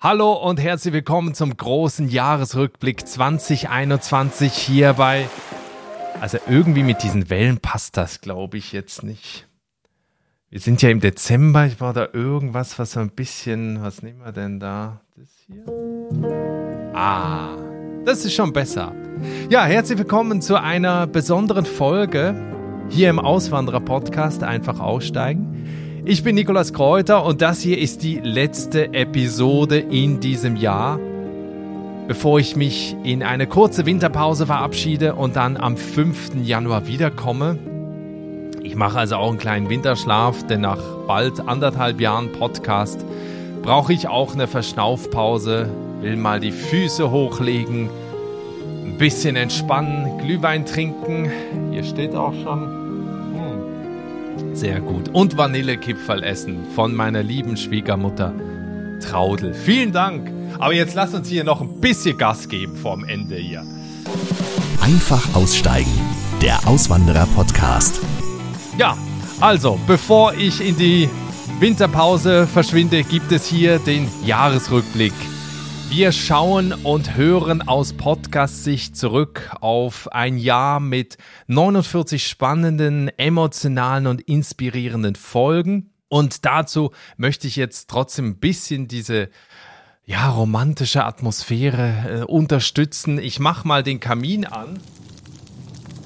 Hallo und herzlich willkommen zum großen Jahresrückblick 2021 hier bei. Also irgendwie mit diesen Wellen passt das, glaube ich, jetzt nicht. Wir sind ja im Dezember. Ich brauche da irgendwas, was so ein bisschen. Was nehmen wir denn da? Das hier? Ah, das ist schon besser. Ja, herzlich willkommen zu einer besonderen Folge hier im Auswanderer-Podcast. Einfach aussteigen. Ich bin Nikolas Kräuter und das hier ist die letzte Episode in diesem Jahr, bevor ich mich in eine kurze Winterpause verabschiede und dann am 5. Januar wiederkomme. Ich mache also auch einen kleinen Winterschlaf, denn nach bald anderthalb Jahren Podcast brauche ich auch eine Verschnaufpause, will mal die Füße hochlegen, ein bisschen entspannen, Glühwein trinken. Hier steht auch schon sehr gut. Und Vanillekipferl essen von meiner lieben Schwiegermutter Traudel. Vielen Dank. Aber jetzt lass uns hier noch ein bisschen Gas geben vorm Ende hier. Einfach aussteigen. Der Auswanderer-Podcast. Ja, also, bevor ich in die Winterpause verschwinde, gibt es hier den Jahresrückblick wir schauen und hören aus Podcast-Sicht zurück auf ein Jahr mit 49 spannenden, emotionalen und inspirierenden Folgen. Und dazu möchte ich jetzt trotzdem ein bisschen diese ja, romantische Atmosphäre äh, unterstützen. Ich mache mal den Kamin an.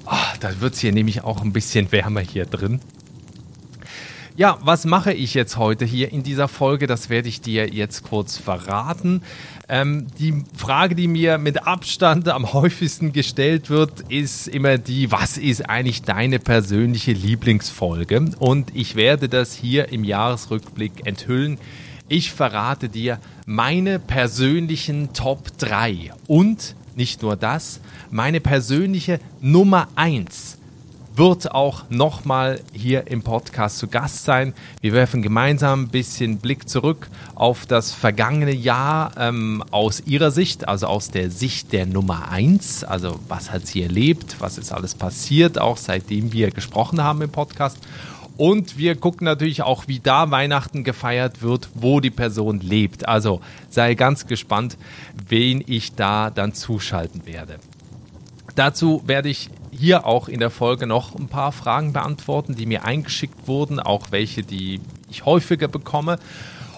Oh, da wird es hier nämlich auch ein bisschen wärmer hier drin. Ja, was mache ich jetzt heute hier in dieser Folge? Das werde ich dir jetzt kurz verraten. Ähm, die Frage, die mir mit Abstand am häufigsten gestellt wird, ist immer die, was ist eigentlich deine persönliche Lieblingsfolge? Und ich werde das hier im Jahresrückblick enthüllen. Ich verrate dir meine persönlichen Top 3 und nicht nur das, meine persönliche Nummer 1 wird auch nochmal hier im Podcast zu Gast sein. Wir werfen gemeinsam ein bisschen Blick zurück auf das vergangene Jahr ähm, aus ihrer Sicht, also aus der Sicht der Nummer 1. Also was hat sie erlebt, was ist alles passiert, auch seitdem wir gesprochen haben im Podcast. Und wir gucken natürlich auch, wie da Weihnachten gefeiert wird, wo die Person lebt. Also sei ganz gespannt, wen ich da dann zuschalten werde. Dazu werde ich hier auch in der Folge noch ein paar Fragen beantworten, die mir eingeschickt wurden, auch welche, die ich häufiger bekomme.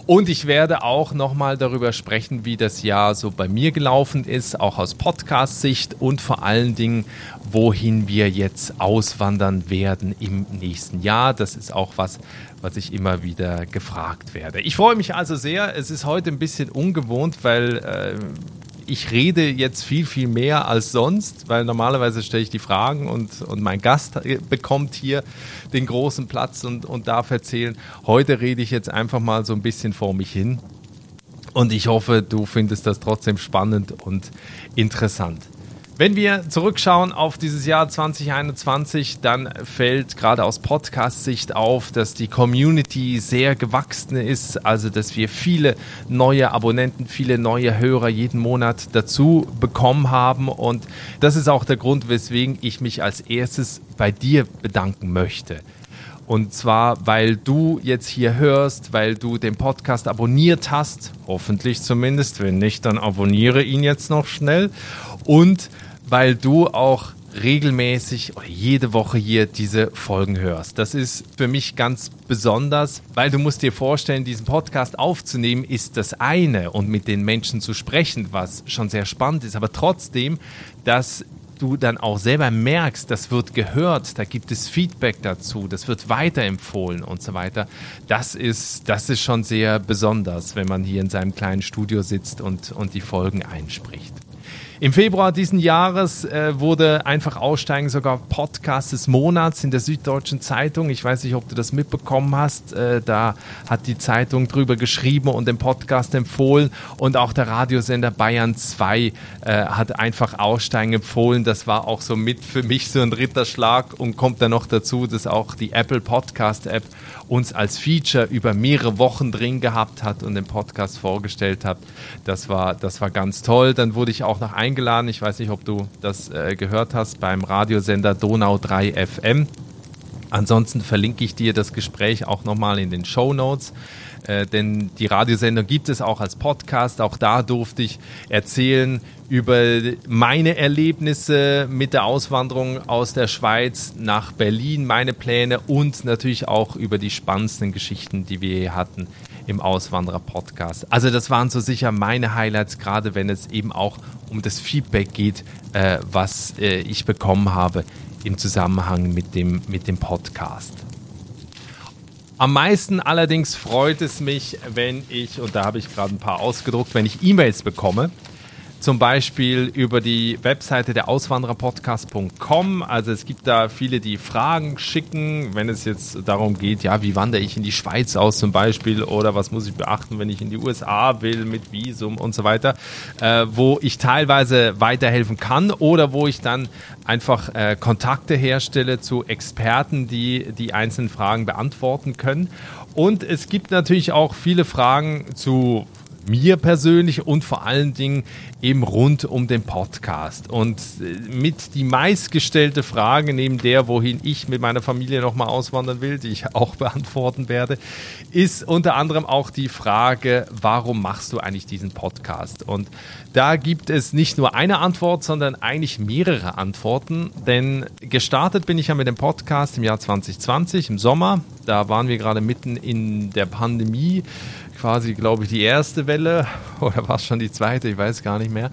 Und ich werde auch nochmal darüber sprechen, wie das Jahr so bei mir gelaufen ist, auch aus Podcast-Sicht und vor allen Dingen, wohin wir jetzt auswandern werden im nächsten Jahr. Das ist auch was, was ich immer wieder gefragt werde. Ich freue mich also sehr. Es ist heute ein bisschen ungewohnt, weil äh, ich rede jetzt viel, viel mehr als sonst, weil normalerweise stelle ich die Fragen und, und mein Gast bekommt hier den großen Platz und, und darf erzählen. Heute rede ich jetzt einfach mal so ein bisschen vor mich hin. Und ich hoffe, du findest das trotzdem spannend und interessant. Wenn wir zurückschauen auf dieses Jahr 2021, dann fällt gerade aus Podcast-Sicht auf, dass die Community sehr gewachsen ist, also dass wir viele neue Abonnenten, viele neue Hörer jeden Monat dazu bekommen haben. Und das ist auch der Grund, weswegen ich mich als erstes bei dir bedanken möchte. Und zwar, weil du jetzt hier hörst, weil du den Podcast abonniert hast, hoffentlich zumindest. Wenn nicht, dann abonniere ihn jetzt noch schnell. Und weil du auch regelmäßig oder jede Woche hier diese Folgen hörst. Das ist für mich ganz besonders, weil du musst dir vorstellen, diesen Podcast aufzunehmen ist das eine und mit den Menschen zu sprechen, was schon sehr spannend ist, aber trotzdem, dass du dann auch selber merkst, das wird gehört, da gibt es Feedback dazu, das wird weiterempfohlen und so weiter. Das ist, das ist schon sehr besonders, wenn man hier in seinem kleinen Studio sitzt und, und die Folgen einspricht. Im Februar diesen Jahres äh, wurde einfach Aussteigen sogar Podcast des Monats in der Süddeutschen Zeitung. Ich weiß nicht, ob du das mitbekommen hast. Äh, da hat die Zeitung drüber geschrieben und den Podcast empfohlen. Und auch der Radiosender Bayern 2 äh, hat einfach Aussteigen empfohlen. Das war auch so mit für mich so ein Ritterschlag und kommt dann noch dazu, dass auch die Apple Podcast App uns als Feature über mehrere Wochen drin gehabt hat und den Podcast vorgestellt hat. Das war, das war ganz toll. Dann wurde ich auch noch eingeladen. Ich weiß nicht, ob du das äh, gehört hast beim Radiosender Donau 3 FM Ansonsten verlinke ich dir das Gespräch auch nochmal in den Show Notes. Äh, denn die Radiosendung gibt es auch als Podcast. Auch da durfte ich erzählen über meine Erlebnisse mit der Auswanderung aus der Schweiz nach Berlin, meine Pläne und natürlich auch über die spannendsten Geschichten, die wir hier hatten im Auswanderer-Podcast. Also das waren so sicher meine Highlights, gerade wenn es eben auch um das Feedback geht, äh, was äh, ich bekommen habe im Zusammenhang mit dem, mit dem Podcast. Am meisten allerdings freut es mich, wenn ich, und da habe ich gerade ein paar ausgedruckt, wenn ich E-Mails bekomme zum Beispiel über die Webseite der Auswandererpodcast.com. Also es gibt da viele, die Fragen schicken, wenn es jetzt darum geht, ja, wie wandere ich in die Schweiz aus zum Beispiel oder was muss ich beachten, wenn ich in die USA will mit Visum und so weiter, äh, wo ich teilweise weiterhelfen kann oder wo ich dann einfach äh, Kontakte herstelle zu Experten, die die einzelnen Fragen beantworten können. Und es gibt natürlich auch viele Fragen zu mir persönlich und vor allen Dingen eben rund um den Podcast. Und äh, mit die meistgestellte Frage neben der, wohin ich mit meiner Familie nochmal auswandern will, die ich auch beantworten werde, ist unter anderem auch die Frage, warum machst du eigentlich diesen Podcast? Und da gibt es nicht nur eine Antwort, sondern eigentlich mehrere Antworten. Denn gestartet bin ich ja mit dem Podcast im Jahr 2020, im Sommer. Da waren wir gerade mitten in der Pandemie quasi, glaube ich, die erste Welle oder war es schon die zweite, ich weiß gar nicht mehr.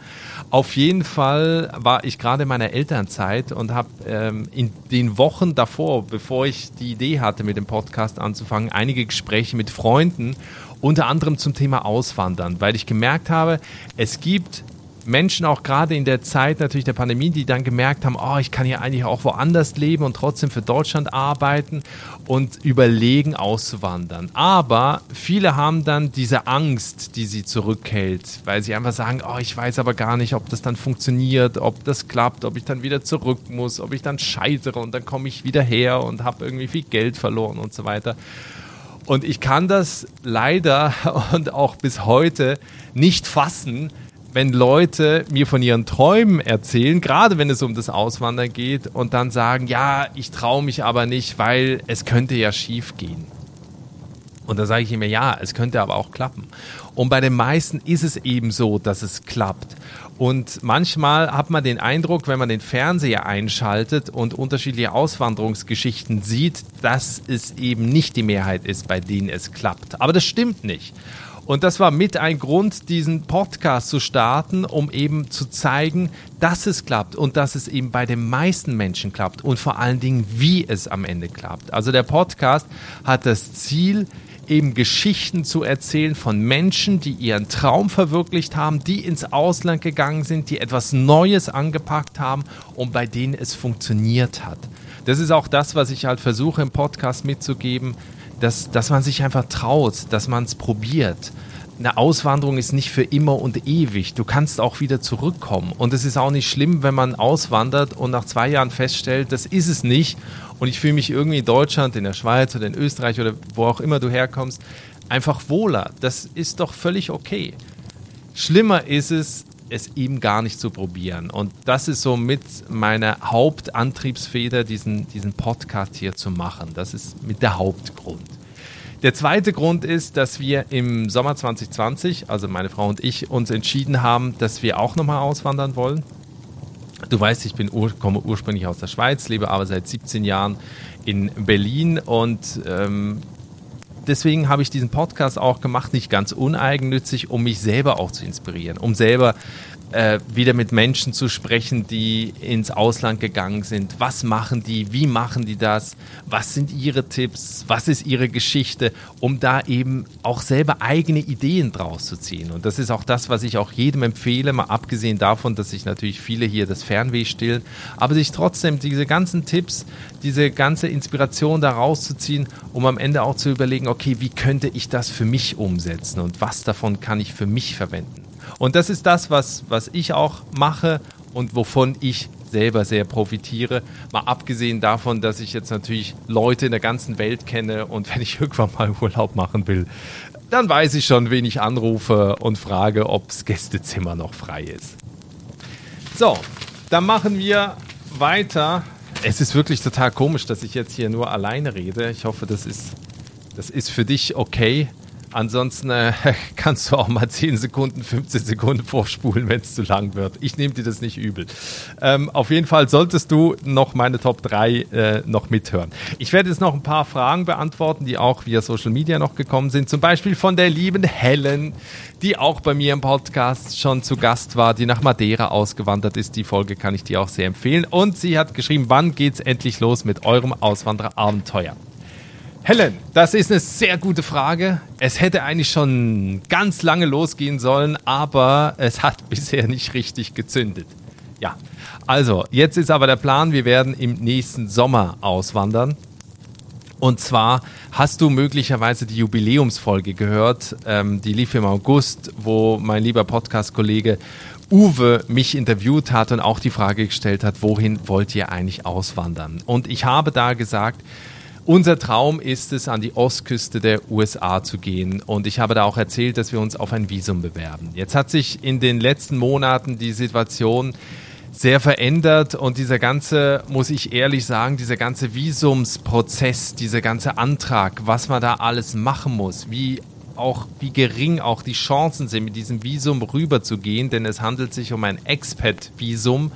Auf jeden Fall war ich gerade in meiner Elternzeit und habe ähm, in den Wochen davor, bevor ich die Idee hatte, mit dem Podcast anzufangen, einige Gespräche mit Freunden, unter anderem zum Thema Auswandern, weil ich gemerkt habe, es gibt Menschen auch gerade in der Zeit natürlich der Pandemie, die dann gemerkt haben, oh, ich kann hier eigentlich auch woanders leben und trotzdem für Deutschland arbeiten und überlegen auszuwandern. Aber viele haben dann diese Angst, die sie zurückhält, weil sie einfach sagen, oh, ich weiß aber gar nicht, ob das dann funktioniert, ob das klappt, ob ich dann wieder zurück muss, ob ich dann scheitere und dann komme ich wieder her und habe irgendwie viel Geld verloren und so weiter. Und ich kann das leider und auch bis heute nicht fassen, wenn Leute mir von ihren Träumen erzählen, gerade wenn es um das Auswandern geht, und dann sagen, ja, ich traue mich aber nicht, weil es könnte ja schief gehen. Und da sage ich immer, ja, es könnte aber auch klappen. Und bei den meisten ist es eben so, dass es klappt. Und manchmal hat man den Eindruck, wenn man den Fernseher einschaltet und unterschiedliche Auswanderungsgeschichten sieht, dass es eben nicht die Mehrheit ist, bei denen es klappt. Aber das stimmt nicht. Und das war mit ein Grund, diesen Podcast zu starten, um eben zu zeigen, dass es klappt und dass es eben bei den meisten Menschen klappt und vor allen Dingen, wie es am Ende klappt. Also der Podcast hat das Ziel, eben Geschichten zu erzählen von Menschen, die ihren Traum verwirklicht haben, die ins Ausland gegangen sind, die etwas Neues angepackt haben und bei denen es funktioniert hat. Das ist auch das, was ich halt versuche im Podcast mitzugeben dass, dass man sich einfach traut, dass man es probiert. Eine Auswanderung ist nicht für immer und ewig. Du kannst auch wieder zurückkommen. Und es ist auch nicht schlimm, wenn man auswandert und nach zwei Jahren feststellt, das ist es nicht. Und ich fühle mich irgendwie in Deutschland, in der Schweiz oder in Österreich oder wo auch immer du herkommst, einfach wohler. Das ist doch völlig okay. Schlimmer ist es, es eben gar nicht zu probieren. Und das ist so mit meiner Hauptantriebsfeder, diesen, diesen Podcast hier zu machen. Das ist mit der Hauptgrund. Der zweite Grund ist, dass wir im Sommer 2020, also meine Frau und ich, uns entschieden haben, dass wir auch nochmal auswandern wollen. Du weißt, ich bin ur komme ursprünglich aus der Schweiz, lebe aber seit 17 Jahren in Berlin und ähm, deswegen habe ich diesen Podcast auch gemacht, nicht ganz uneigennützig, um mich selber auch zu inspirieren, um selber äh, wieder mit Menschen zu sprechen, die ins Ausland gegangen sind. Was machen die? Wie machen die das? Was sind ihre Tipps? Was ist ihre Geschichte? Um da eben auch selber eigene Ideen draus zu ziehen. Und das ist auch das, was ich auch jedem empfehle, mal abgesehen davon, dass sich natürlich viele hier das Fernweh stillen, aber sich trotzdem diese ganzen Tipps, diese ganze Inspiration da rauszuziehen, um am Ende auch zu überlegen, okay, wie könnte ich das für mich umsetzen und was davon kann ich für mich verwenden. Und das ist das, was, was ich auch mache und wovon ich selber sehr profitiere. Mal abgesehen davon, dass ich jetzt natürlich Leute in der ganzen Welt kenne und wenn ich irgendwann mal Urlaub machen will, dann weiß ich schon, wen ich anrufe und frage, ob das Gästezimmer noch frei ist. So, dann machen wir weiter es ist wirklich total komisch, dass ich jetzt hier nur alleine rede. Ich hoffe, das ist, das ist für dich okay. Ansonsten äh, kannst du auch mal 10 Sekunden, 15 Sekunden vorspulen, wenn es zu lang wird. Ich nehme dir das nicht übel. Ähm, auf jeden Fall solltest du noch meine Top 3 äh, noch mithören. Ich werde jetzt noch ein paar Fragen beantworten, die auch via Social Media noch gekommen sind. Zum Beispiel von der lieben Helen, die auch bei mir im Podcast schon zu Gast war, die nach Madeira ausgewandert ist. Die Folge kann ich dir auch sehr empfehlen. Und sie hat geschrieben, wann geht's endlich los mit eurem Auswandererabenteuer? Helen, das ist eine sehr gute Frage. Es hätte eigentlich schon ganz lange losgehen sollen, aber es hat bisher nicht richtig gezündet. Ja, also jetzt ist aber der Plan, wir werden im nächsten Sommer auswandern. Und zwar hast du möglicherweise die Jubiläumsfolge gehört, ähm, die lief im August, wo mein lieber Podcast-Kollege Uwe mich interviewt hat und auch die Frage gestellt hat, wohin wollt ihr eigentlich auswandern? Und ich habe da gesagt, unser Traum ist es, an die Ostküste der USA zu gehen. Und ich habe da auch erzählt, dass wir uns auf ein Visum bewerben. Jetzt hat sich in den letzten Monaten die Situation sehr verändert und dieser ganze, muss ich ehrlich sagen, dieser ganze Visumsprozess, dieser ganze Antrag, was man da alles machen muss, wie auch wie gering auch die Chancen sind, mit diesem Visum rüberzugehen, denn es handelt sich um ein Expat-Visum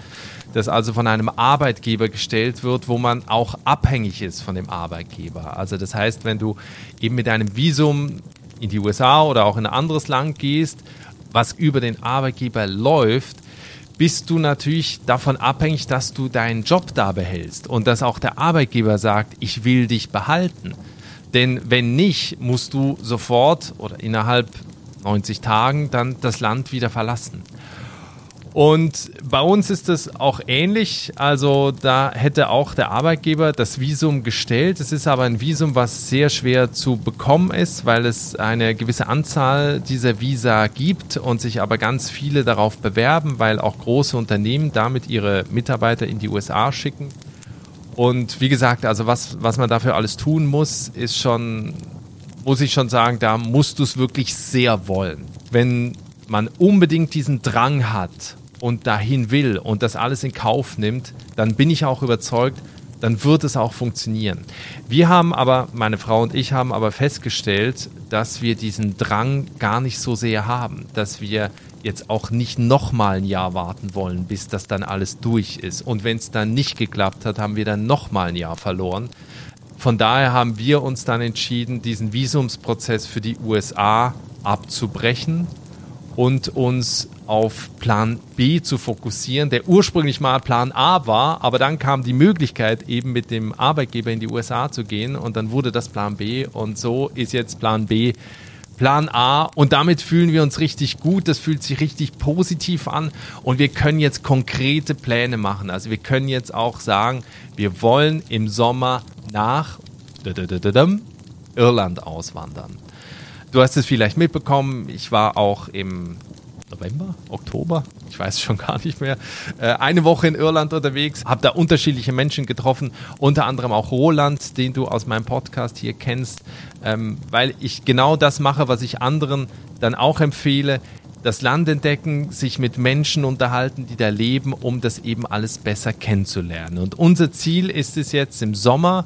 das also von einem Arbeitgeber gestellt wird, wo man auch abhängig ist von dem Arbeitgeber. Also das heißt, wenn du eben mit einem Visum in die USA oder auch in ein anderes Land gehst, was über den Arbeitgeber läuft, bist du natürlich davon abhängig, dass du deinen Job da behältst und dass auch der Arbeitgeber sagt, ich will dich behalten. Denn wenn nicht, musst du sofort oder innerhalb 90 Tagen dann das Land wieder verlassen. Und bei uns ist es auch ähnlich. Also da hätte auch der Arbeitgeber das Visum gestellt. Es ist aber ein Visum, was sehr schwer zu bekommen ist, weil es eine gewisse Anzahl dieser Visa gibt und sich aber ganz viele darauf bewerben, weil auch große Unternehmen damit ihre Mitarbeiter in die USA schicken. Und wie gesagt, also was, was man dafür alles tun muss, ist schon, muss ich schon sagen, da musst du es wirklich sehr wollen. Wenn man unbedingt diesen Drang hat und dahin will und das alles in Kauf nimmt, dann bin ich auch überzeugt, dann wird es auch funktionieren. Wir haben aber, meine Frau und ich haben aber festgestellt, dass wir diesen Drang gar nicht so sehr haben, dass wir jetzt auch nicht nochmal ein Jahr warten wollen, bis das dann alles durch ist. Und wenn es dann nicht geklappt hat, haben wir dann nochmal ein Jahr verloren. Von daher haben wir uns dann entschieden, diesen Visumsprozess für die USA abzubrechen und uns auf Plan B zu fokussieren, der ursprünglich mal Plan A war, aber dann kam die Möglichkeit, eben mit dem Arbeitgeber in die USA zu gehen und dann wurde das Plan B und so ist jetzt Plan B Plan A und damit fühlen wir uns richtig gut, das fühlt sich richtig positiv an und wir können jetzt konkrete Pläne machen. Also wir können jetzt auch sagen, wir wollen im Sommer nach Irland auswandern. Du hast es vielleicht mitbekommen, ich war auch im November, Oktober, ich weiß schon gar nicht mehr, äh, eine Woche in Irland unterwegs, habe da unterschiedliche Menschen getroffen, unter anderem auch Roland, den du aus meinem Podcast hier kennst, ähm, weil ich genau das mache, was ich anderen dann auch empfehle, das Land entdecken, sich mit Menschen unterhalten, die da leben, um das eben alles besser kennenzulernen. Und unser Ziel ist es jetzt im Sommer,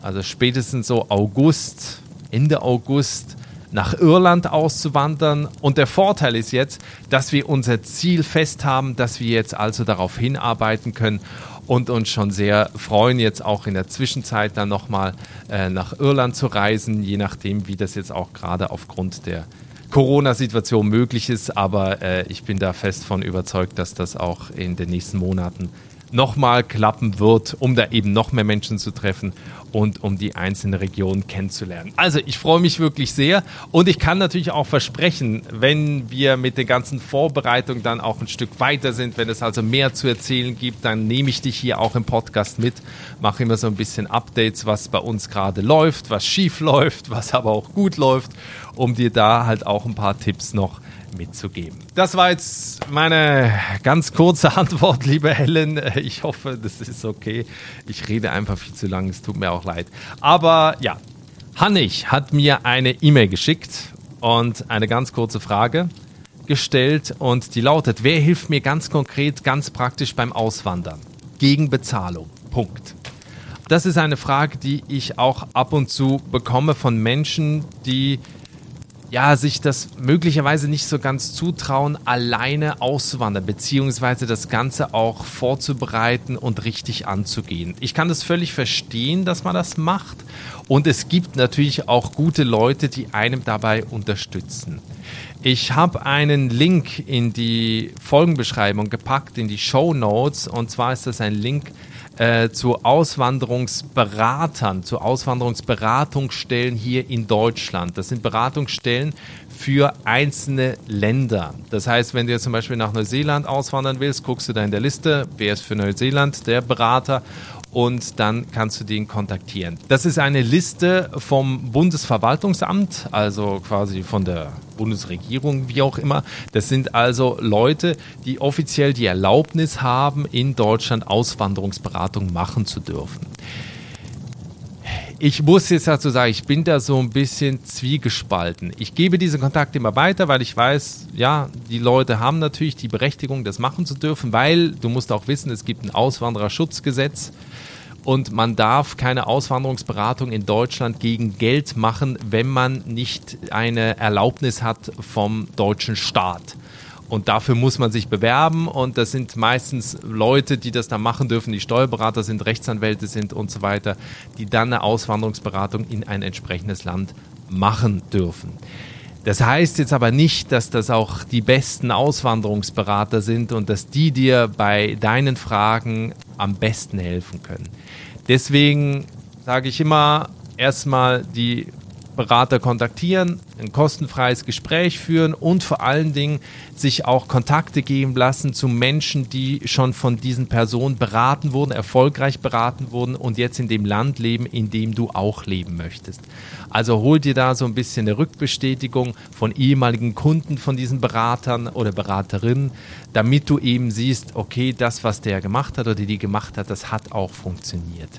also spätestens so August, Ende August, nach Irland auszuwandern. Und der Vorteil ist jetzt, dass wir unser Ziel fest haben, dass wir jetzt also darauf hinarbeiten können und uns schon sehr freuen, jetzt auch in der Zwischenzeit dann nochmal äh, nach Irland zu reisen, je nachdem, wie das jetzt auch gerade aufgrund der Corona-Situation möglich ist. Aber äh, ich bin da fest von überzeugt, dass das auch in den nächsten Monaten nochmal klappen wird, um da eben noch mehr Menschen zu treffen und um die einzelnen Regionen kennenzulernen. Also ich freue mich wirklich sehr und ich kann natürlich auch versprechen, wenn wir mit den ganzen Vorbereitungen dann auch ein Stück weiter sind, wenn es also mehr zu erzählen gibt, dann nehme ich dich hier auch im Podcast mit, mache immer so ein bisschen Updates, was bei uns gerade läuft, was schief läuft, was aber auch gut läuft, um dir da halt auch ein paar Tipps noch mitzugeben. Das war jetzt meine ganz kurze Antwort, liebe Helen. Ich hoffe, das ist okay. Ich rede einfach viel zu lang, es tut mir auch leid. Aber ja, Hannig hat mir eine E-Mail geschickt und eine ganz kurze Frage gestellt und die lautet, wer hilft mir ganz konkret, ganz praktisch beim Auswandern? Gegen Bezahlung. Punkt. Das ist eine Frage, die ich auch ab und zu bekomme von Menschen, die ja, sich das möglicherweise nicht so ganz zutrauen, alleine auszuwandern, beziehungsweise das Ganze auch vorzubereiten und richtig anzugehen. Ich kann das völlig verstehen, dass man das macht. Und es gibt natürlich auch gute Leute, die einem dabei unterstützen. Ich habe einen Link in die Folgenbeschreibung gepackt, in die Show Notes. Und zwar ist das ein Link äh, zu Auswanderungsberatern, zu Auswanderungsberatungsstellen hier in Deutschland. Das sind Beratungsstellen für einzelne Länder. Das heißt, wenn du jetzt zum Beispiel nach Neuseeland auswandern willst, guckst du da in der Liste, wer ist für Neuseeland der Berater und dann kannst du den kontaktieren. Das ist eine Liste vom Bundesverwaltungsamt, also quasi von der Bundesregierung, wie auch immer. Das sind also Leute, die offiziell die Erlaubnis haben, in Deutschland Auswanderungsberatung machen zu dürfen. Ich muss jetzt dazu sagen, ich bin da so ein bisschen zwiegespalten. Ich gebe diese Kontakte immer weiter, weil ich weiß, ja, die Leute haben natürlich die Berechtigung, das machen zu dürfen, weil du musst auch wissen, es gibt ein Auswandererschutzgesetz und man darf keine Auswanderungsberatung in Deutschland gegen Geld machen, wenn man nicht eine Erlaubnis hat vom deutschen Staat. Und dafür muss man sich bewerben und das sind meistens Leute, die das dann machen dürfen, die Steuerberater sind, Rechtsanwälte sind und so weiter, die dann eine Auswanderungsberatung in ein entsprechendes Land machen dürfen. Das heißt jetzt aber nicht, dass das auch die besten Auswanderungsberater sind und dass die dir bei deinen Fragen am besten helfen können. Deswegen sage ich immer, erstmal die Berater kontaktieren, ein kostenfreies Gespräch führen und vor allen Dingen sich auch Kontakte geben lassen zu Menschen, die schon von diesen Personen beraten wurden, erfolgreich beraten wurden und jetzt in dem Land leben, in dem du auch leben möchtest. Also hol dir da so ein bisschen eine Rückbestätigung von ehemaligen Kunden von diesen Beratern oder Beraterinnen, damit du eben siehst, okay, das, was der gemacht hat oder die gemacht hat, das hat auch funktioniert.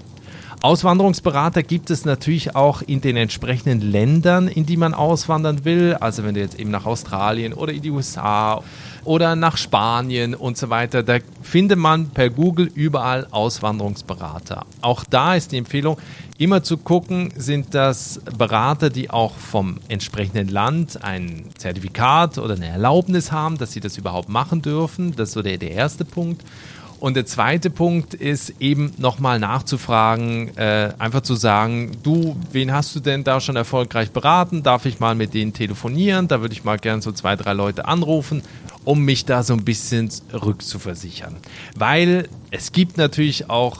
Auswanderungsberater gibt es natürlich auch in den entsprechenden Ländern, in die man auswandern will. Also wenn du jetzt eben nach Australien oder in die USA oder nach Spanien und so weiter, da findet man per Google überall Auswanderungsberater. Auch da ist die Empfehlung, immer zu gucken, sind das Berater, die auch vom entsprechenden Land ein Zertifikat oder eine Erlaubnis haben, dass sie das überhaupt machen dürfen. Das ist so der, der erste Punkt. Und der zweite Punkt ist eben nochmal nachzufragen, äh, einfach zu sagen, du, wen hast du denn da schon erfolgreich beraten? Darf ich mal mit denen telefonieren? Da würde ich mal gerne so zwei, drei Leute anrufen, um mich da so ein bisschen rückzuversichern. Weil es gibt natürlich auch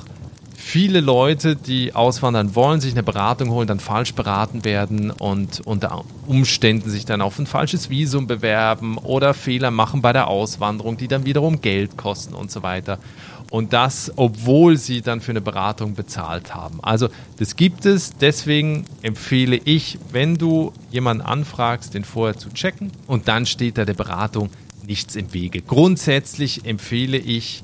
viele Leute, die auswandern wollen, sich eine Beratung holen, dann falsch beraten werden und unter Umständen sich dann auf ein falsches Visum bewerben oder Fehler machen bei der Auswanderung, die dann wiederum Geld kosten und so weiter. Und das, obwohl sie dann für eine Beratung bezahlt haben. Also das gibt es. Deswegen empfehle ich, wenn du jemanden anfragst, den vorher zu checken und dann steht da der Beratung nichts im Wege. Grundsätzlich empfehle ich,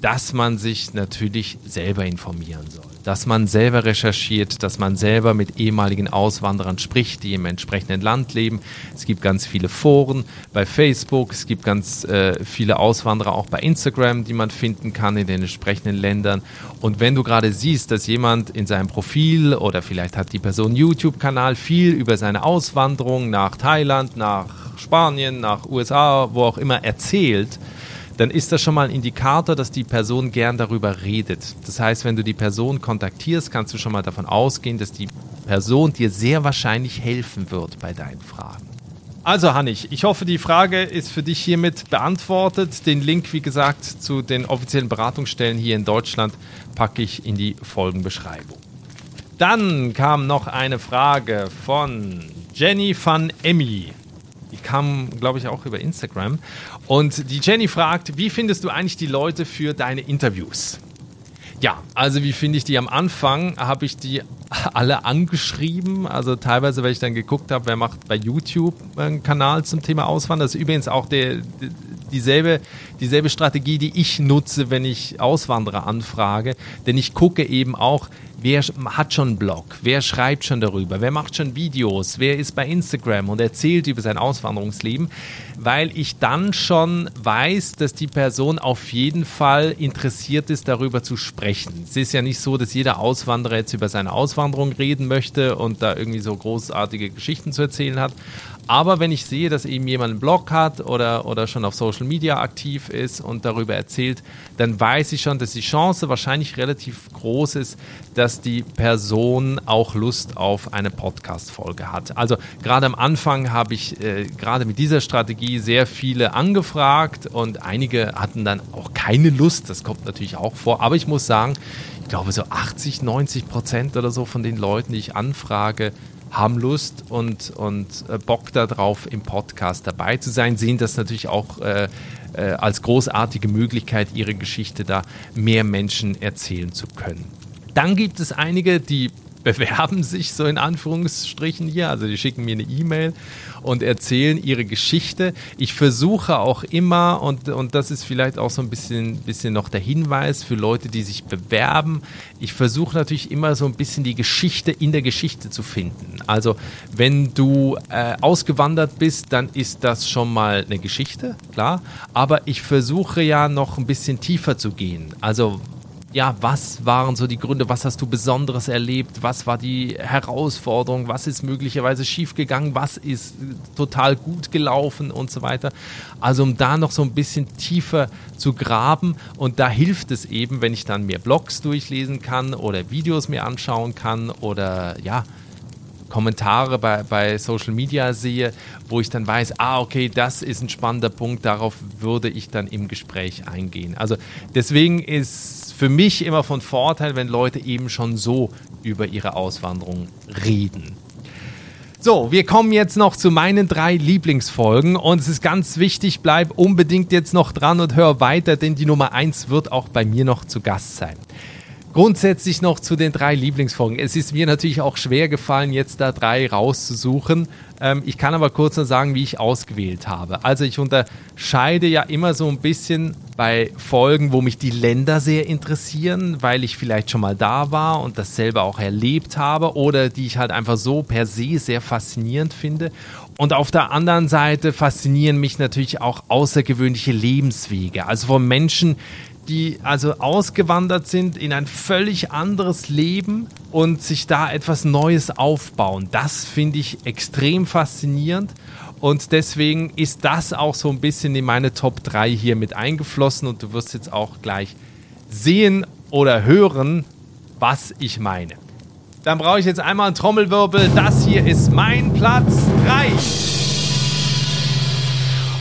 dass man sich natürlich selber informieren soll, dass man selber recherchiert, dass man selber mit ehemaligen Auswanderern spricht, die im entsprechenden Land leben. Es gibt ganz viele Foren bei Facebook, es gibt ganz äh, viele Auswanderer auch bei Instagram, die man finden kann in den entsprechenden Ländern. Und wenn du gerade siehst, dass jemand in seinem Profil oder vielleicht hat die Person YouTube-Kanal viel über seine Auswanderung nach Thailand, nach Spanien, nach USA, wo auch immer erzählt, dann ist das schon mal ein Indikator, dass die Person gern darüber redet. Das heißt, wenn du die Person kontaktierst, kannst du schon mal davon ausgehen, dass die Person dir sehr wahrscheinlich helfen wird bei deinen Fragen. Also Hannig, ich hoffe, die Frage ist für dich hiermit beantwortet. Den Link, wie gesagt, zu den offiziellen Beratungsstellen hier in Deutschland packe ich in die Folgenbeschreibung. Dann kam noch eine Frage von Jenny van Emmy. Die kam, glaube ich, auch über Instagram. Und die Jenny fragt, wie findest du eigentlich die Leute für deine Interviews? Ja, also wie finde ich die am Anfang? Habe ich die alle angeschrieben. Also teilweise, weil ich dann geguckt habe, wer macht bei YouTube einen Kanal zum Thema Auswandern. Das ist übrigens auch der, dieselbe, dieselbe Strategie, die ich nutze, wenn ich Auswanderer anfrage. Denn ich gucke eben auch, wer hat schon einen Blog, wer schreibt schon darüber, wer macht schon Videos, wer ist bei Instagram und erzählt über sein Auswanderungsleben, weil ich dann schon weiß, dass die Person auf jeden Fall interessiert ist, darüber zu sprechen. Es ist ja nicht so, dass jeder Auswanderer jetzt über seine Auswanderung reden möchte und da irgendwie so großartige Geschichten zu erzählen hat. Aber wenn ich sehe, dass eben jemand einen Blog hat oder, oder schon auf Social Media aktiv ist und darüber erzählt, dann weiß ich schon, dass die Chance wahrscheinlich relativ groß ist, dass die Person auch Lust auf eine Podcast-Folge hat. Also gerade am Anfang habe ich äh, gerade mit dieser Strategie sehr viele angefragt und einige hatten dann auch keine Lust. Das kommt natürlich auch vor. Aber ich muss sagen, ich glaube so 80, 90 Prozent oder so von den Leuten, die ich anfrage, haben Lust und, und äh, Bock darauf, im Podcast dabei zu sein, sehen das natürlich auch äh, äh, als großartige Möglichkeit, ihre Geschichte da mehr Menschen erzählen zu können. Dann gibt es einige, die bewerben sich so in Anführungsstrichen hier, also die schicken mir eine E-Mail und erzählen ihre Geschichte. Ich versuche auch immer, und, und das ist vielleicht auch so ein bisschen, bisschen noch der Hinweis für Leute, die sich bewerben, ich versuche natürlich immer so ein bisschen die Geschichte in der Geschichte zu finden. Also wenn du äh, ausgewandert bist, dann ist das schon mal eine Geschichte, klar, aber ich versuche ja noch ein bisschen tiefer zu gehen. Also ja, was waren so die Gründe, was hast du Besonderes erlebt, was war die Herausforderung, was ist möglicherweise schiefgegangen, was ist total gut gelaufen und so weiter. Also um da noch so ein bisschen tiefer zu graben. Und da hilft es eben, wenn ich dann mehr Blogs durchlesen kann oder Videos mir anschauen kann oder ja, Kommentare bei, bei Social Media sehe, wo ich dann weiß, ah, okay, das ist ein spannender Punkt, darauf würde ich dann im Gespräch eingehen. Also deswegen ist für mich immer von Vorteil, wenn Leute eben schon so über ihre Auswanderung reden. So, wir kommen jetzt noch zu meinen drei Lieblingsfolgen und es ist ganz wichtig, bleib unbedingt jetzt noch dran und hör weiter, denn die Nummer 1 wird auch bei mir noch zu Gast sein. Grundsätzlich noch zu den drei Lieblingsfolgen. Es ist mir natürlich auch schwer gefallen, jetzt da drei rauszusuchen. Ähm, ich kann aber kurz noch sagen, wie ich ausgewählt habe. Also ich unterscheide ja immer so ein bisschen bei Folgen, wo mich die Länder sehr interessieren, weil ich vielleicht schon mal da war und das selber auch erlebt habe oder die ich halt einfach so per se sehr faszinierend finde. Und auf der anderen Seite faszinieren mich natürlich auch außergewöhnliche Lebenswege. Also von Menschen, die also ausgewandert sind in ein völlig anderes Leben und sich da etwas Neues aufbauen. Das finde ich extrem faszinierend und deswegen ist das auch so ein bisschen in meine Top 3 hier mit eingeflossen und du wirst jetzt auch gleich sehen oder hören, was ich meine. Dann brauche ich jetzt einmal einen Trommelwirbel. Das hier ist mein Platz 3.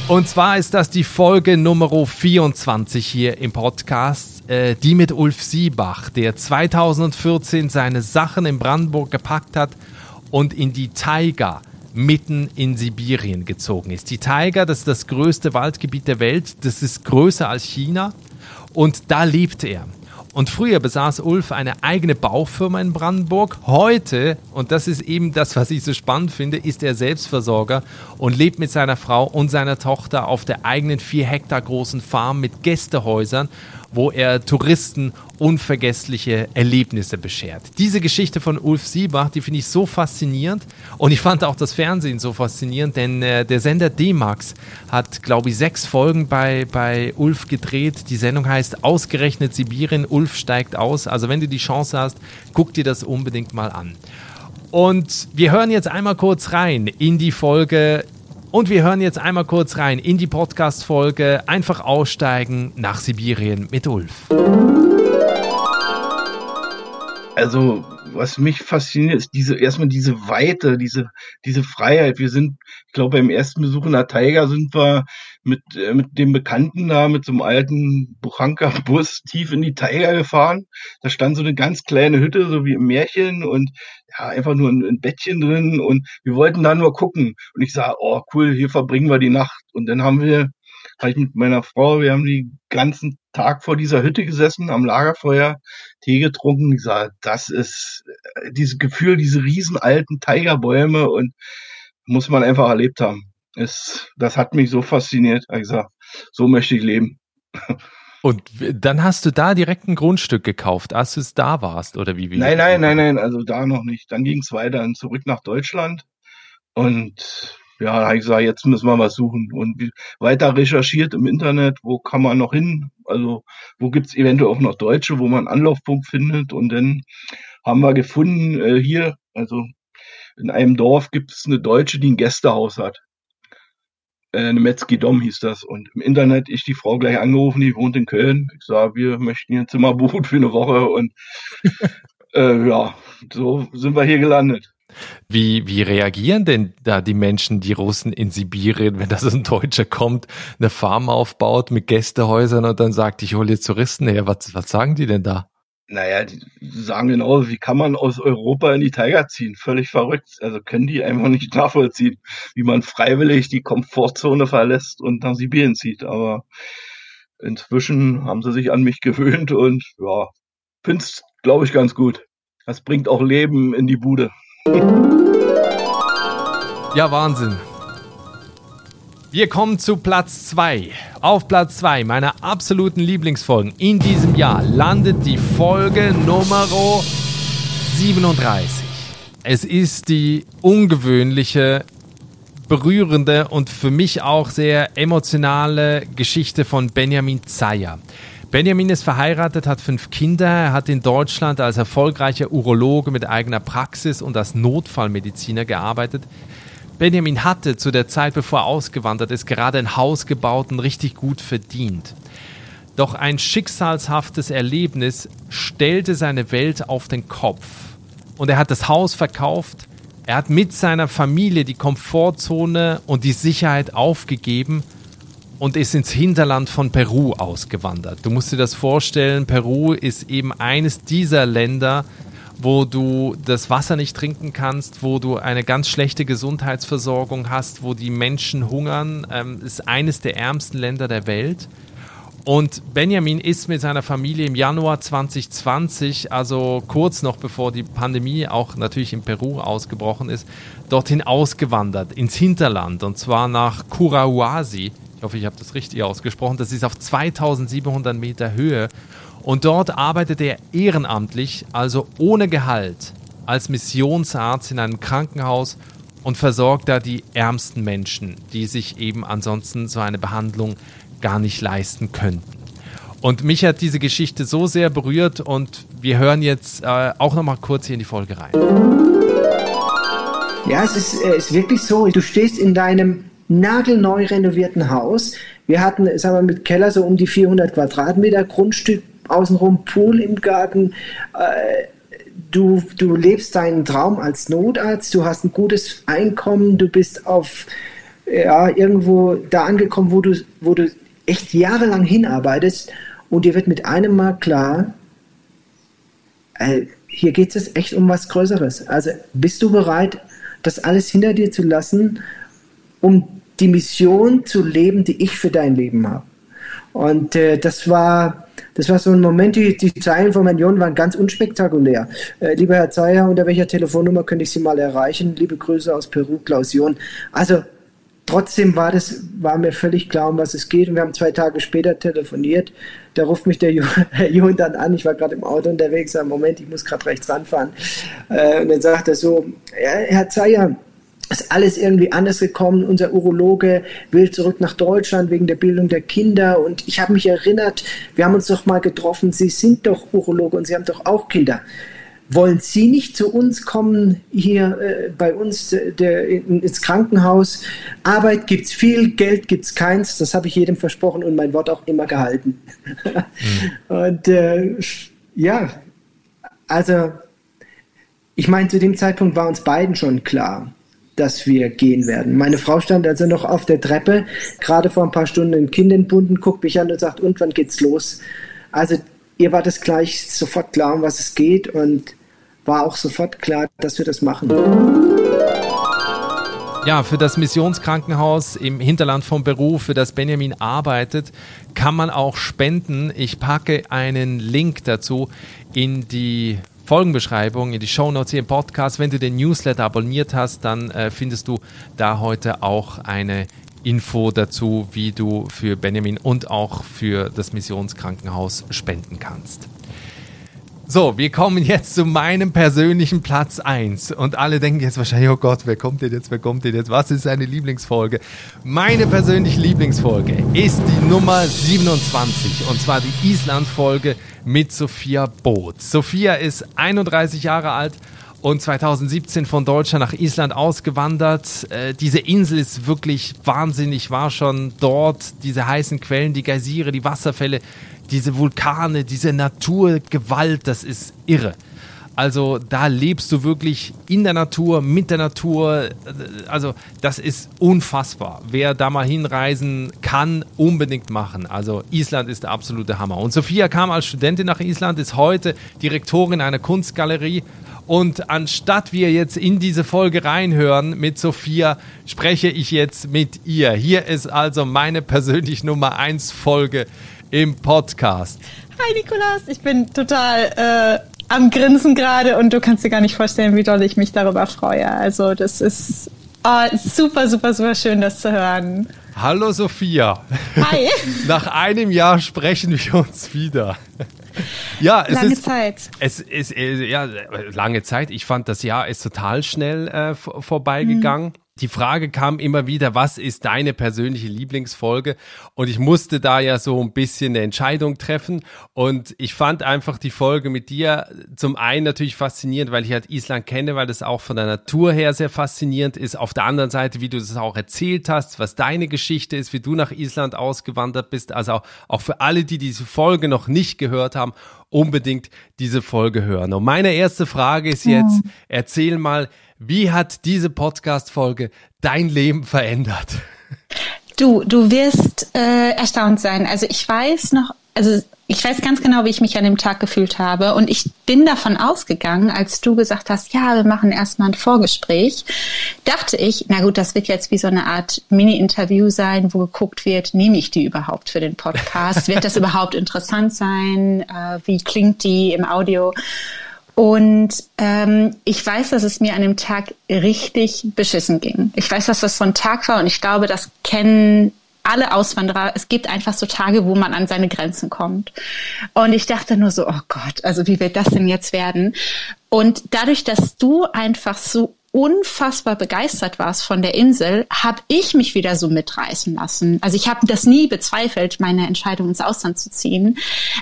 Und zwar ist das die Folge Nummer 24 hier im Podcast, äh, die mit Ulf Siebach, der 2014 seine Sachen in Brandenburg gepackt hat und in die Taiga mitten in Sibirien gezogen ist. Die Taiga, das ist das größte Waldgebiet der Welt, das ist größer als China und da lebt er. Und früher besaß Ulf eine eigene Baufirma in Brandenburg. Heute, und das ist eben das, was ich so spannend finde, ist er Selbstversorger und lebt mit seiner Frau und seiner Tochter auf der eigenen vier Hektar großen Farm mit Gästehäusern wo er Touristen unvergessliche Erlebnisse beschert. Diese Geschichte von Ulf Siebach, die finde ich so faszinierend und ich fand auch das Fernsehen so faszinierend, denn äh, der Sender D-Max hat, glaube ich, sechs Folgen bei, bei Ulf gedreht. Die Sendung heißt Ausgerechnet Sibirien, Ulf steigt aus. Also wenn du die Chance hast, guck dir das unbedingt mal an. Und wir hören jetzt einmal kurz rein in die Folge und wir hören jetzt einmal kurz rein in die Podcast-Folge Einfach aussteigen nach Sibirien mit Ulf. Also, was mich fasziniert, ist diese, erstmal diese Weite, diese, diese Freiheit. Wir sind, ich glaube, beim ersten Besuch in der Tiger sind wir mit, äh, mit dem Bekannten da, mit so einem alten Buchanka-Bus tief in die Tiger gefahren. Da stand so eine ganz kleine Hütte, so wie im Märchen und ja, einfach nur ein, ein Bettchen drin und wir wollten da nur gucken. Und ich sah, oh cool, hier verbringen wir die Nacht. Und dann haben wir, habe ich mit meiner Frau, wir haben den ganzen Tag vor dieser Hütte gesessen, am Lagerfeuer, Tee getrunken. Ich sah, das ist äh, dieses Gefühl, diese riesen alten Tigerbäume und muss man einfach erlebt haben. Es, das hat mich so fasziniert. Ich gesagt, so möchte ich leben. Und dann hast du da direkt ein Grundstück gekauft, als du es da warst, oder wie? wie nein, nein, nein, nein, also da noch nicht. Dann ging es weiter zurück nach Deutschland. Und ja, da habe ich gesagt, jetzt müssen wir was suchen. Und weiter recherchiert im Internet, wo kann man noch hin? Also, wo gibt's eventuell auch noch Deutsche, wo man einen Anlaufpunkt findet? Und dann haben wir gefunden, äh, hier, also in einem Dorf gibt's eine Deutsche, die ein Gästehaus hat. Äh, eine Metzgidom hieß das. Und im Internet ich die Frau gleich angerufen, die wohnt in Köln. Ich sage, wir möchten hier ein Zimmer buchen für eine Woche. Und äh, ja, so sind wir hier gelandet. Wie, wie reagieren denn da die Menschen, die Russen in Sibirien, wenn da so ein Deutscher kommt, eine Farm aufbaut mit Gästehäusern und dann sagt, ich hole jetzt Touristen her? Was, was sagen die denn da? Naja, die sagen genau, wie kann man aus Europa in die Tiger ziehen? Völlig verrückt. Also können die einfach nicht nachvollziehen, wie man freiwillig die Komfortzone verlässt und nach Sibirien zieht. Aber inzwischen haben sie sich an mich gewöhnt und ja, find's, glaube ich, ganz gut. Das bringt auch Leben in die Bude. Ja, Wahnsinn. Wir kommen zu Platz 2. Auf Platz 2 meiner absoluten Lieblingsfolgen in diesem Jahr landet die Folge Nummer 37. Es ist die ungewöhnliche, berührende und für mich auch sehr emotionale Geschichte von Benjamin Zeyer. Benjamin ist verheiratet, hat fünf Kinder. Er hat in Deutschland als erfolgreicher Urologe mit eigener Praxis und als Notfallmediziner gearbeitet. Benjamin hatte zu der Zeit, bevor er ausgewandert ist, gerade ein Haus gebaut und richtig gut verdient. Doch ein schicksalshaftes Erlebnis stellte seine Welt auf den Kopf. Und er hat das Haus verkauft, er hat mit seiner Familie die Komfortzone und die Sicherheit aufgegeben und ist ins Hinterland von Peru ausgewandert. Du musst dir das vorstellen, Peru ist eben eines dieser Länder, wo du das Wasser nicht trinken kannst, wo du eine ganz schlechte Gesundheitsversorgung hast, wo die Menschen hungern. Ähm, ist eines der ärmsten Länder der Welt. Und Benjamin ist mit seiner Familie im Januar 2020, also kurz noch bevor die Pandemie auch natürlich in Peru ausgebrochen ist, dorthin ausgewandert, ins Hinterland, und zwar nach Curahuasi ich hoffe, ich habe das richtig ausgesprochen, das ist auf 2700 Meter Höhe. Und dort arbeitet er ehrenamtlich, also ohne Gehalt, als Missionsarzt in einem Krankenhaus und versorgt da die ärmsten Menschen, die sich eben ansonsten so eine Behandlung gar nicht leisten könnten. Und mich hat diese Geschichte so sehr berührt und wir hören jetzt äh, auch noch mal kurz hier in die Folge rein. Ja, es ist, äh, ist wirklich so. Du stehst in deinem nagelneu renovierten Haus. Wir hatten, sagen wir, mit Keller so um die 400 Quadratmeter Grundstück, außenrum Pool im Garten. Äh, du, du lebst deinen Traum als Notarzt, du hast ein gutes Einkommen, du bist auf ja, irgendwo da angekommen, wo du, wo du echt jahrelang hinarbeitest und dir wird mit einem Mal klar, äh, hier geht es echt um was Größeres. Also bist du bereit, das alles hinter dir zu lassen, um die Mission zu leben, die ich für dein Leben habe. Und äh, das war das war so ein Moment, die, die Zeilen von Herrn Jon waren ganz unspektakulär. Äh, lieber Herr Zeyer, unter welcher Telefonnummer könnte ich Sie mal erreichen? Liebe Grüße aus Peru, Klaus Jon. Also trotzdem war das, war mir völlig klar, um was es geht. Und wir haben zwei Tage später telefoniert. Da ruft mich der Herr Jon dann an. Ich war gerade im Auto unterwegs. Sag, Moment, ich muss gerade rechts ranfahren. Äh, und dann sagt er so, ja, Herr Zeyer, ist alles irgendwie anders gekommen. Unser Urologe will zurück nach Deutschland wegen der Bildung der Kinder. Und ich habe mich erinnert, wir haben uns doch mal getroffen. Sie sind doch Urologe und Sie haben doch auch Kinder. Wollen Sie nicht zu uns kommen, hier äh, bei uns äh, der, in, ins Krankenhaus? Arbeit gibt es viel, Geld gibt es keins. Das habe ich jedem versprochen und mein Wort auch immer gehalten. mhm. Und äh, ja, also ich meine, zu dem Zeitpunkt war uns beiden schon klar, dass wir gehen werden. Meine Frau stand also noch auf der Treppe, gerade vor ein paar Stunden ein Kind entbunden, guckt mich an und sagt, und wann geht's los? Also ihr war das gleich sofort klar, um was es geht und war auch sofort klar, dass wir das machen. Ja, für das Missionskrankenhaus im Hinterland von Peru, für das Benjamin arbeitet, kann man auch spenden. Ich packe einen Link dazu in die Folgenbeschreibung, in die Shownotes hier im Podcast. Wenn du den Newsletter abonniert hast, dann äh, findest du da heute auch eine Info dazu, wie du für Benjamin und auch für das Missionskrankenhaus spenden kannst. So, wir kommen jetzt zu meinem persönlichen Platz 1. Und alle denken jetzt wahrscheinlich, oh Gott, wer kommt denn jetzt, wer kommt denn jetzt? Was ist seine Lieblingsfolge? Meine persönliche Lieblingsfolge ist die Nummer 27. Und zwar die Island-Folge mit Sophia Boot. Sophia ist 31 Jahre alt und 2017 von Deutschland nach Island ausgewandert. Äh, diese Insel ist wirklich wahnsinnig, war schon dort. Diese heißen Quellen, die Geysire, die Wasserfälle, diese Vulkane, diese Naturgewalt, das ist irre. Also da lebst du wirklich in der Natur, mit der Natur. Also das ist unfassbar. Wer da mal hinreisen kann, unbedingt machen. Also Island ist der absolute Hammer. Und Sophia kam als Studentin nach Island, ist heute Direktorin einer Kunstgalerie. Und anstatt wir jetzt in diese Folge reinhören mit Sophia, spreche ich jetzt mit ihr. Hier ist also meine persönlich Nummer 1 Folge im Podcast. Hi Nikolas, ich bin total äh, am Grinsen gerade und du kannst dir gar nicht vorstellen, wie doll ich mich darüber freue. Also das ist oh, super, super, super schön, das zu hören. Hallo Sophia. Hi. Nach einem Jahr sprechen wir uns wieder. Ja, es lange ist, Zeit. Es ist äh, ja lange Zeit. Ich fand das Jahr ist total schnell äh, vorbeigegangen. Mhm die Frage kam immer wieder, was ist deine persönliche Lieblingsfolge? Und ich musste da ja so ein bisschen eine Entscheidung treffen. Und ich fand einfach die Folge mit dir zum einen natürlich faszinierend, weil ich halt Island kenne, weil das auch von der Natur her sehr faszinierend ist. Auf der anderen Seite, wie du das auch erzählt hast, was deine Geschichte ist, wie du nach Island ausgewandert bist. Also auch, auch für alle, die diese Folge noch nicht gehört haben, unbedingt diese Folge hören. Und meine erste Frage ist jetzt, erzähl mal, wie hat diese Podcast-Folge dein Leben verändert? Du, du wirst äh, erstaunt sein. Also ich weiß noch, also ich weiß ganz genau, wie ich mich an dem Tag gefühlt habe. Und ich bin davon ausgegangen, als du gesagt hast, ja, wir machen erstmal ein Vorgespräch, dachte ich, na gut, das wird jetzt wie so eine Art Mini-Interview sein, wo geguckt wird, nehme ich die überhaupt für den Podcast? Wird das überhaupt interessant sein? Äh, wie klingt die im Audio? Und ähm, ich weiß, dass es mir an dem Tag richtig beschissen ging. Ich weiß, dass das so ein Tag war und ich glaube, das kennen alle Auswanderer. Es gibt einfach so Tage, wo man an seine Grenzen kommt. Und ich dachte nur so, oh Gott, also wie wird das denn jetzt werden? Und dadurch, dass du einfach so unfassbar begeistert warst von der Insel, habe ich mich wieder so mitreißen lassen. Also ich habe das nie bezweifelt, meine Entscheidung ins Ausland zu ziehen.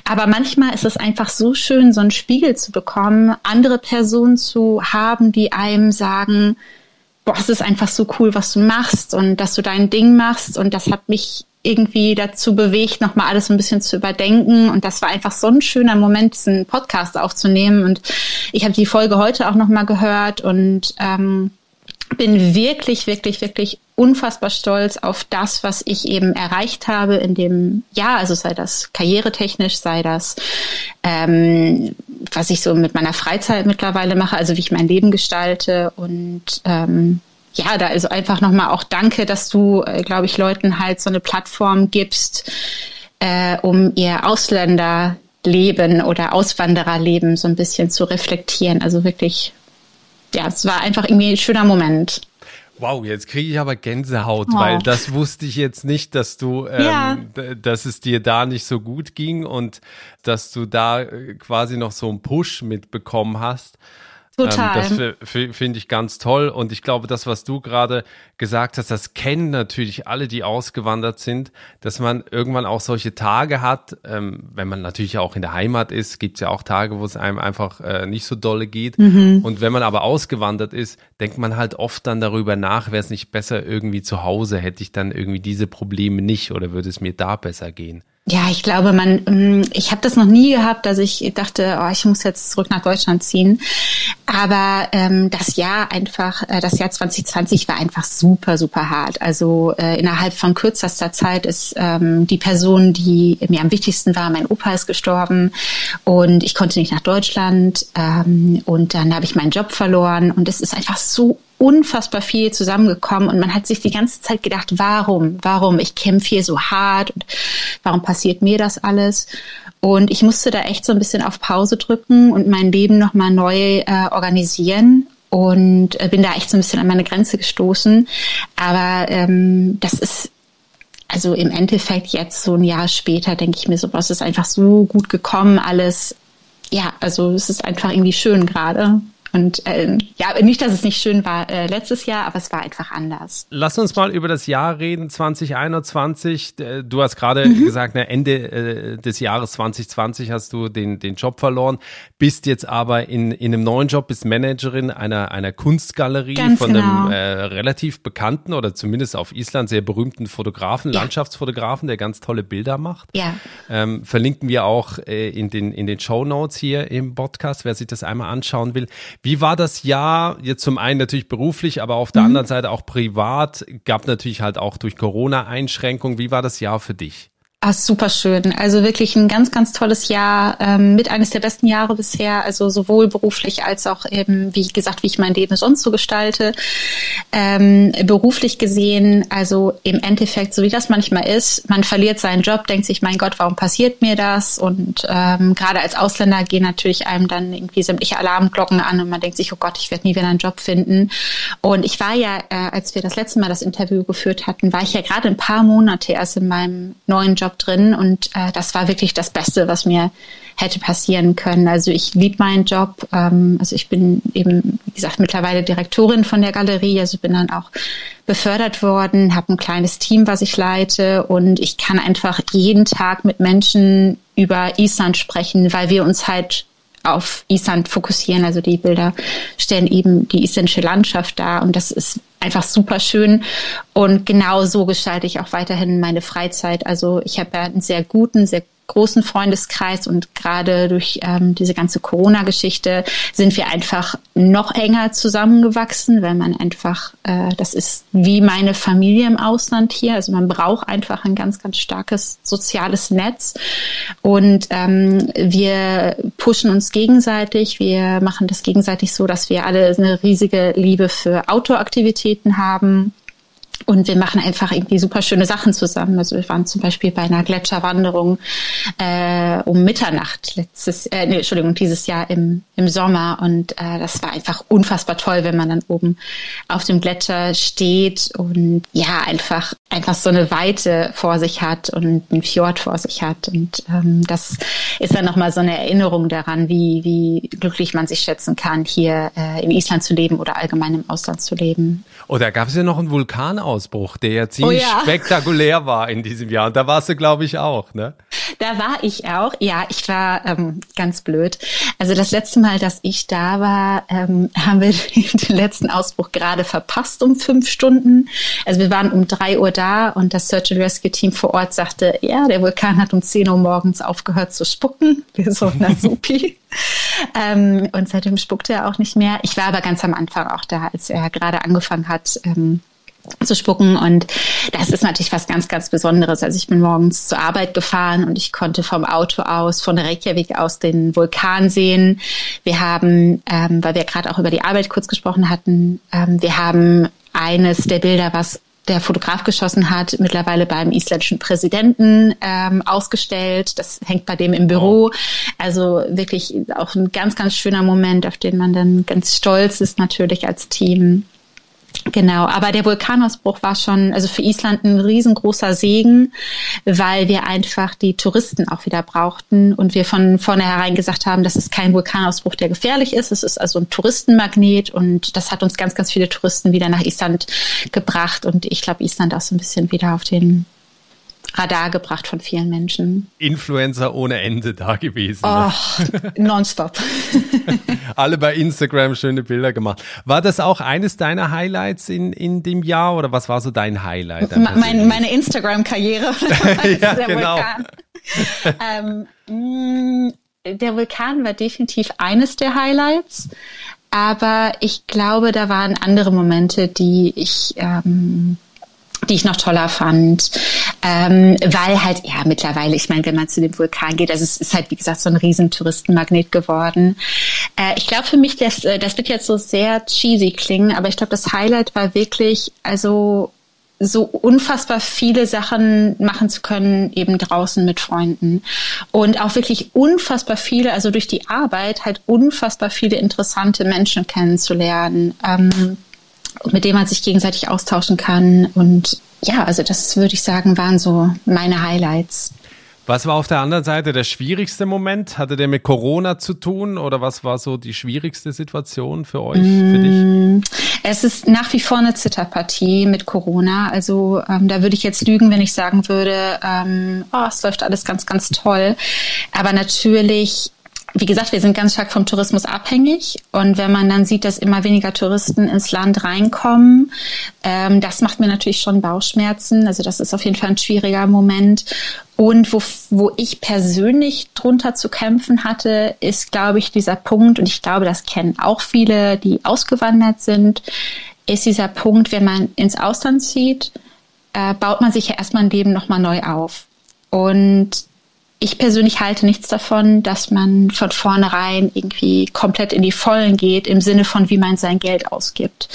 Aber manchmal ist es einfach so schön, so einen Spiegel zu bekommen, andere Personen zu haben, die einem sagen, boah, es ist einfach so cool, was du machst und dass du dein Ding machst. Und das hat mich irgendwie dazu bewegt, nochmal alles ein bisschen zu überdenken. Und das war einfach so ein schöner Moment, diesen Podcast aufzunehmen. Und ich habe die Folge heute auch nochmal gehört und ähm, bin wirklich, wirklich, wirklich unfassbar stolz auf das, was ich eben erreicht habe in dem Jahr. Also sei das karrieretechnisch, sei das, ähm, was ich so mit meiner Freizeit mittlerweile mache, also wie ich mein Leben gestalte und ähm, ja, da ist einfach nochmal auch danke, dass du, äh, glaube ich, Leuten halt so eine Plattform gibst, äh, um ihr Ausländerleben oder Auswandererleben so ein bisschen zu reflektieren. Also wirklich, ja, es war einfach irgendwie ein schöner Moment. Wow, jetzt kriege ich aber Gänsehaut, oh. weil das wusste ich jetzt nicht, dass du, ähm, ja. dass es dir da nicht so gut ging und dass du da äh, quasi noch so einen Push mitbekommen hast. Total. Ähm, das finde ich ganz toll. Und ich glaube, das, was du gerade gesagt hast, das kennen natürlich alle, die ausgewandert sind, dass man irgendwann auch solche Tage hat, ähm, wenn man natürlich auch in der Heimat ist, gibt es ja auch Tage, wo es einem einfach äh, nicht so dolle geht. Mhm. Und wenn man aber ausgewandert ist, denkt man halt oft dann darüber nach, wäre es nicht besser irgendwie zu Hause, hätte ich dann irgendwie diese Probleme nicht oder würde es mir da besser gehen. Ja, ich glaube, man, ähm, ich habe das noch nie gehabt, dass ich dachte, oh, ich muss jetzt zurück nach Deutschland ziehen. Aber ähm, das Jahr einfach, äh, das Jahr 2020 war einfach super, super hart. Also äh, innerhalb von kürzester Zeit ist ähm, die Person, die mir am wichtigsten war, mein Opa ist gestorben und ich konnte nicht nach Deutschland ähm, und dann habe ich meinen Job verloren und es ist einfach so unfassbar viel zusammengekommen und man hat sich die ganze Zeit gedacht, warum, warum, ich kämpfe hier so hart und warum passiert mir das alles? Und ich musste da echt so ein bisschen auf Pause drücken und mein Leben nochmal neu äh, organisieren und äh, bin da echt so ein bisschen an meine Grenze gestoßen. Aber ähm, das ist also im Endeffekt jetzt so ein Jahr später denke ich mir so, was ist einfach so gut gekommen, alles. Ja, also es ist einfach irgendwie schön gerade. Und äh, ja, nicht, dass es nicht schön war äh, letztes Jahr, aber es war einfach anders. Lass uns mal über das Jahr reden, 2021. Du hast gerade mhm. gesagt, na, Ende äh, des Jahres 2020 hast du den, den Job verloren, bist jetzt aber in, in einem neuen Job, bist Managerin einer, einer Kunstgalerie Ganz von genau. einem äh, relativ bekannten oder zumindest auf Island sehr berühmten Fotografen, Ja. Landschaftsfotografen, der ganz tolle Bilder macht. Ja. Ähm, verlinken wir auch äh, in den, in den Show Notes hier im Podcast, wer sich das einmal anschauen will. Wie war das Jahr? Jetzt zum einen natürlich beruflich, aber auf der Mhm. anderen Seite auch privat. Gab natürlich halt auch durch Corona Einschränkungen. Wie war das Jahr für dich? Ah, super schön. Also wirklich ein ganz, ganz tolles Jahr, ähm, mit eines der besten Jahre bisher. Also sowohl beruflich als auch eben, wie gesagt, wie ich mein Leben sonst so gestalte. Ähm, beruflich gesehen, also im Endeffekt, so wie das manchmal ist, man verliert seinen Job, denkt sich, mein Gott, warum passiert mir das? Und ähm, gerade als Ausländer gehen natürlich einem dann irgendwie sämtliche Alarmglocken an und man denkt sich, oh Gott, ich werde nie wieder einen Job finden. Und ich war ja, äh, als wir das letzte Mal das Interview geführt hatten, war ich ja gerade ein paar Monate erst in meinem neuen Job drin und äh, das war wirklich das Beste, was mir hätte passieren können. Also ich liebe meinen Job. Ähm, also ich bin eben, wie gesagt, mittlerweile Direktorin von der Galerie. Also bin dann auch befördert worden, habe ein kleines Team, was ich leite und ich kann einfach jeden Tag mit Menschen über Island sprechen, weil wir uns halt auf Island fokussieren. Also die Bilder stellen eben die isländische Landschaft dar und das ist einfach super schön. Und genau so gestalte ich auch weiterhin meine Freizeit. Also ich habe ja einen sehr guten, sehr großen Freundeskreis und gerade durch ähm, diese ganze Corona-Geschichte sind wir einfach noch enger zusammengewachsen, weil man einfach, äh, das ist wie meine Familie im Ausland hier. Also man braucht einfach ein ganz, ganz starkes soziales Netz und ähm, wir pushen uns gegenseitig. Wir machen das gegenseitig so, dass wir alle eine riesige Liebe für Outdoor-Aktivitäten haben. Und wir machen einfach irgendwie super schöne Sachen zusammen. Also wir waren zum Beispiel bei einer Gletscherwanderung äh, um Mitternacht letztes, äh, nee, Entschuldigung, dieses Jahr im, im Sommer. Und äh, das war einfach unfassbar toll, wenn man dann oben auf dem Gletscher steht und ja, einfach, einfach so eine Weite vor sich hat und einen Fjord vor sich hat. Und ähm, das ist dann nochmal so eine Erinnerung daran, wie, wie glücklich man sich schätzen kann, hier äh, in Island zu leben oder allgemein im Ausland zu leben. Oh, da gab es ja noch einen Vulkanausbruch, der ja ziemlich Oh ja. spektakulär war in diesem Jahr. Und da warst du, glaube ich, auch, ne? Da war ich auch. Ja, ich war ähm, ganz blöd. Also das letzte Mal, dass ich da war, ähm, haben wir den letzten Ausbruch gerade verpasst um fünf Stunden. Also wir waren um drei Uhr da und das Search and Rescue Team vor Ort sagte, ja, der Vulkan hat um 10 Uhr morgens aufgehört zu spucken. Wir so, na supi. ähm, und seitdem spuckte er auch nicht mehr. Ich war aber ganz am Anfang auch da, als er gerade angefangen hat. Ähm, zu spucken und das ist natürlich was ganz, ganz Besonderes. Also ich bin morgens zur Arbeit gefahren und ich konnte vom Auto aus, von Reykjavik aus den Vulkan sehen. Wir haben, ähm, weil wir gerade auch über die Arbeit kurz gesprochen hatten, ähm, wir haben eines der Bilder, was der Fotograf geschossen hat, mittlerweile beim isländischen Präsidenten ähm, ausgestellt. Das hängt bei dem im Büro. Also wirklich auch ein ganz, ganz schöner Moment, auf den man dann ganz stolz ist natürlich als Team. Genau, aber der Vulkanausbruch war schon, also für Island ein riesengroßer Segen, weil wir einfach die Touristen auch wieder brauchten und wir von vornherein gesagt haben, das ist kein Vulkanausbruch, der gefährlich ist. Es ist also ein Touristenmagnet und das hat uns ganz, ganz viele Touristen wieder nach Island gebracht und ich glaube, Island auch so ein bisschen wieder auf den Radar gebracht von vielen Menschen. Influencer ohne Ende da gewesen. Oh, nonstop. Alle bei Instagram schöne Bilder gemacht. War das auch eines deiner Highlights in, in dem Jahr oder was war so dein Highlight? mein, persönliches? meine Instagram-Karriere. Ja, der genau. Vulkan. ähm, mh, der Vulkan war definitiv eines der Highlights, aber ich glaube, da waren andere Momente, die ich ähm, die ich noch toller fand, ähm, weil halt, ja, mittlerweile, ich meine, wenn man zu dem Vulkan geht, also es ist halt, wie gesagt, so ein riesen Touristenmagnet geworden. Äh, ich glaube für mich, das, äh, das wird jetzt so sehr cheesy klingen, aber ich glaube, das Highlight war wirklich, also so unfassbar viele Sachen machen zu können, eben draußen mit Freunden. Und auch wirklich unfassbar viele, also durch die Arbeit halt unfassbar viele interessante Menschen kennenzulernen, ähm, mit denen man sich gegenseitig austauschen kann. Und ja, also das würde ich sagen, waren so meine Highlights. Was war auf der anderen Seite der schwierigste Moment? Hatte der mit Corona zu tun oder was war so die schwierigste Situation für euch, für dich? Mm, es ist nach wie vor eine Zitterpartie mit Corona. Also ähm, da würde ich jetzt lügen, wenn ich sagen würde, ähm, oh, es läuft alles ganz, ganz toll. Aber natürlich wie gesagt, wir sind ganz stark vom Tourismus abhängig. Und wenn man dann sieht, dass immer weniger Touristen ins Land reinkommen, ähm, das macht mir natürlich schon Bauchschmerzen. Also das ist auf jeden Fall ein schwieriger Moment. Und wo, wo ich persönlich drunter zu kämpfen hatte, ist, glaube ich, dieser Punkt, und ich glaube, das kennen auch viele, die ausgewandert sind, ist dieser Punkt, wenn man ins Ausland zieht, äh, baut man sich ja erstmal ein Leben nochmal neu auf. Und ich persönlich halte nichts davon, dass man von vornherein irgendwie komplett in die Vollen geht, im Sinne von, wie man sein Geld ausgibt.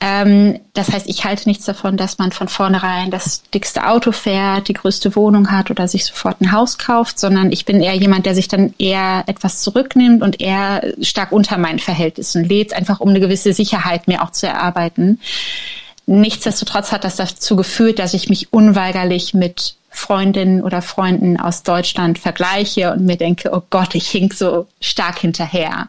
Ähm, das heißt, ich halte nichts davon, dass man von vornherein das dickste Auto fährt, die größte Wohnung hat oder sich sofort ein Haus kauft, sondern ich bin eher jemand, der sich dann eher etwas zurücknimmt und eher stark unter meinen Verhältnissen lebt, einfach um eine gewisse Sicherheit mir auch zu erarbeiten. Nichtsdestotrotz hat das dazu geführt, dass ich mich unweigerlich mit Freundinnen oder Freunden aus Deutschland vergleiche und mir denke, oh Gott, ich hink so stark hinterher.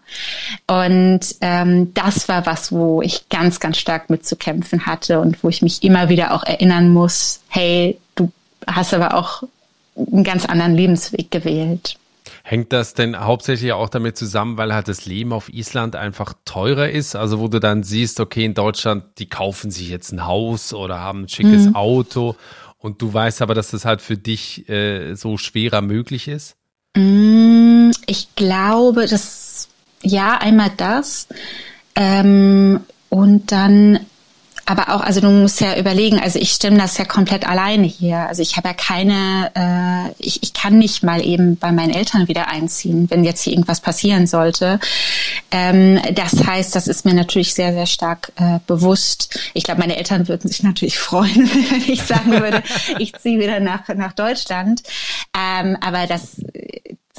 Und ähm, das war was, wo ich ganz, ganz stark mitzukämpfen hatte und wo ich mich immer wieder auch erinnern muss, hey, du hast aber auch einen ganz anderen Lebensweg gewählt. Hängt das denn hauptsächlich auch damit zusammen, weil halt das Leben auf Island einfach teurer ist? Also wo du dann siehst, okay, in Deutschland, die kaufen sich jetzt ein Haus oder haben ein schickes mhm. Auto und du weißt aber, dass das halt für dich äh, so schwerer möglich ist? Mm, ich glaube, dass ja, einmal das. Ähm, und dann aber auch, also du musst ja überlegen, also ich stimme das ja komplett alleine hier. Also ich habe ja keine, äh, ich, ich kann nicht mal eben bei meinen Eltern wieder einziehen, wenn jetzt hier irgendwas passieren sollte. Ähm, das heißt, das ist mir natürlich sehr, sehr stark äh, bewusst. Ich glaube, meine Eltern würden sich natürlich freuen, wenn ich sagen würde, ich ziehe wieder nach, nach Deutschland. Ähm, aber das,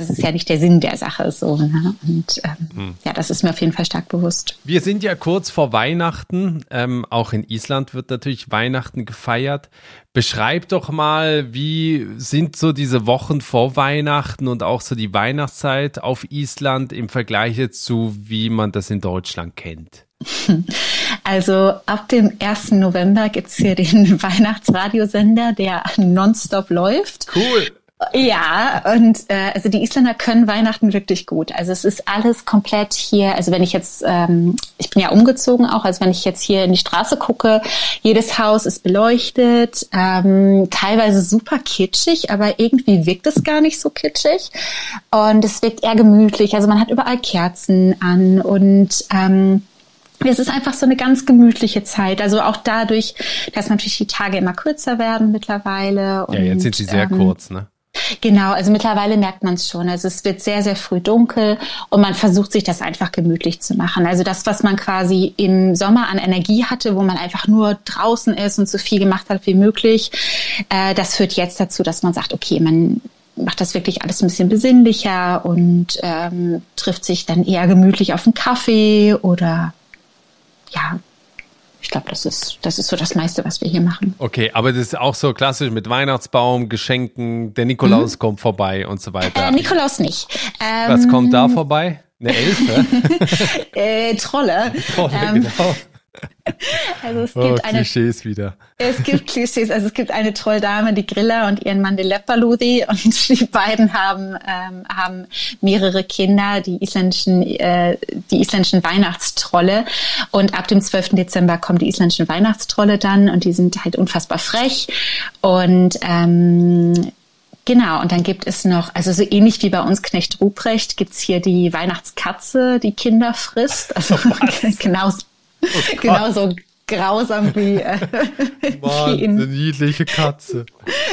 das ist ja nicht der Sinn der Sache so. Ne? Und ähm, hm. ja, das ist mir auf jeden Fall stark bewusst. Wir sind ja kurz vor Weihnachten. Ähm, auch in Island wird natürlich Weihnachten gefeiert. Beschreib doch mal, wie sind so diese Wochen vor Weihnachten und auch so die Weihnachtszeit auf Island im Vergleich zu, wie man das in Deutschland kennt? Also ab dem 1. November gibt es hier den Weihnachtsradiosender, der nonstop läuft. Cool. Ja, und äh, also die Isländer können Weihnachten wirklich gut. Also es ist alles komplett hier. Also wenn ich jetzt, ähm, ich bin ja umgezogen auch, also wenn ich jetzt hier in die Straße gucke, jedes Haus ist beleuchtet, ähm, teilweise super kitschig, aber irgendwie wirkt es gar nicht so kitschig. Und es wirkt eher gemütlich. Also man hat überall Kerzen an und ähm, es ist einfach so eine ganz gemütliche Zeit. Also auch dadurch, dass natürlich die Tage immer kürzer werden mittlerweile. Und, ja, jetzt sind sie sehr ähm, kurz, ne? Genau, also mittlerweile merkt man es schon. Also es wird sehr, sehr früh dunkel und man versucht sich das einfach gemütlich zu machen. Also das, was man quasi im Sommer an Energie hatte, wo man einfach nur draußen ist und so viel gemacht hat wie möglich, äh, das führt jetzt dazu, dass man sagt, okay, man macht das wirklich alles ein bisschen besinnlicher und ähm, trifft sich dann eher gemütlich auf einen Kaffee oder ja, ich glaube, das ist, das ist so das meiste, was wir hier machen. Okay, aber das ist auch so klassisch mit Weihnachtsbaum, Geschenken, der Nikolaus mhm. kommt vorbei und so weiter. Äh, Nikolaus nicht. Ähm, was kommt da vorbei? Eine Elfe? äh, Trolle. Trolle, ähm, genau. Also es gibt oh, eine, Klischees wieder. Es gibt Klischees. Also es gibt eine Trolldame, die Grilla und ihren Mann, die Leppaludi. Und die beiden haben, ähm, haben mehrere Kinder, die isländischen, äh, die isländischen Weihnachtstrolle. Und ab dem 12. Dezember kommen die isländischen Weihnachtstrolle dann. Und die sind halt unfassbar frech. Und ähm, Genau, und dann gibt es noch, also so ähnlich wie bei uns Knecht Ruprecht, gibt's hier die Weihnachtskatze, die Kinder frisst. Also genau, Oh genau so grausam wie, äh, Mann, wie, in, eine niedliche Katze.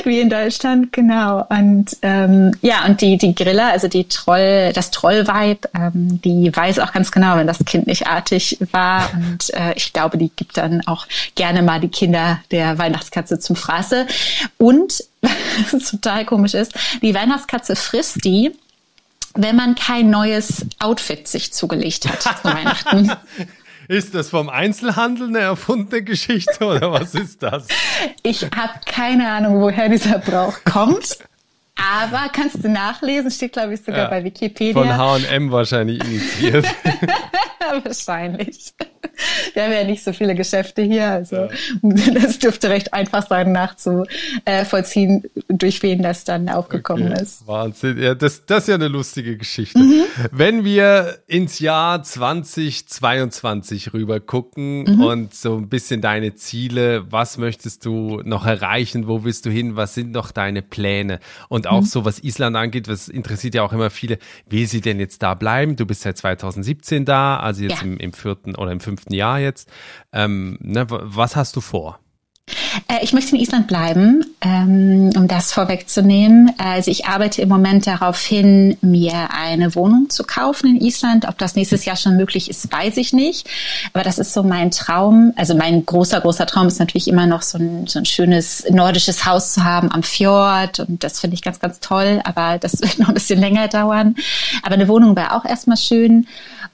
wie in Deutschland, genau. Und ähm, ja, und die, die Griller, also die Troll, das Trollweib, ähm, die weiß auch ganz genau, wenn das Kind nicht artig war. Und äh, ich glaube, die gibt dann auch gerne mal die Kinder der Weihnachtskatze zum Fraße. Und was total komisch ist, die Weihnachtskatze frisst die, wenn man kein neues Outfit sich zugelegt hat zu Weihnachten. Ist das vom Einzelhandel eine erfundene Geschichte oder was ist das? Ich habe keine Ahnung, woher dieser Brauch kommt. Aber kannst du nachlesen, steht glaube ich sogar Ja, bei Wikipedia. Von H&M wahrscheinlich initiiert. Wahrscheinlich. Wir haben ja nicht so viele Geschäfte hier, also das dürfte recht einfach sein nachzuvollziehen, durch wen das dann aufgekommen Okay, ist. Wahnsinn. Ja, das, das ist ja eine lustige Geschichte. Mhm. Wenn wir ins Jahr 2022 rüber gucken Mhm. und so ein bisschen deine Ziele, was möchtest du noch erreichen? Wo willst du hin? Was sind noch deine Pläne? Und Mhm. auch so, was Island angeht, was interessiert ja auch immer viele, will sie denn jetzt da bleiben? Du bist seit 2017 da, also jetzt Ja. im, im vierten oder im fünften Jahr jetzt. Ähm, ne, was hast du vor? Äh, Ich möchte in Island bleiben, ähm, um das vorwegzunehmen. Also ich arbeite im Moment darauf hin, mir eine Wohnung zu kaufen in Island. Ob das nächstes Jahr schon möglich ist, weiß ich nicht. Aber das ist so mein Traum. Also mein großer, großer Traum ist natürlich immer noch so ein, so ein schönes nordisches Haus zu haben am Fjord. Und das finde ich ganz, ganz toll. Aber das wird noch ein bisschen länger dauern. Aber eine Wohnung wäre auch erstmal schön.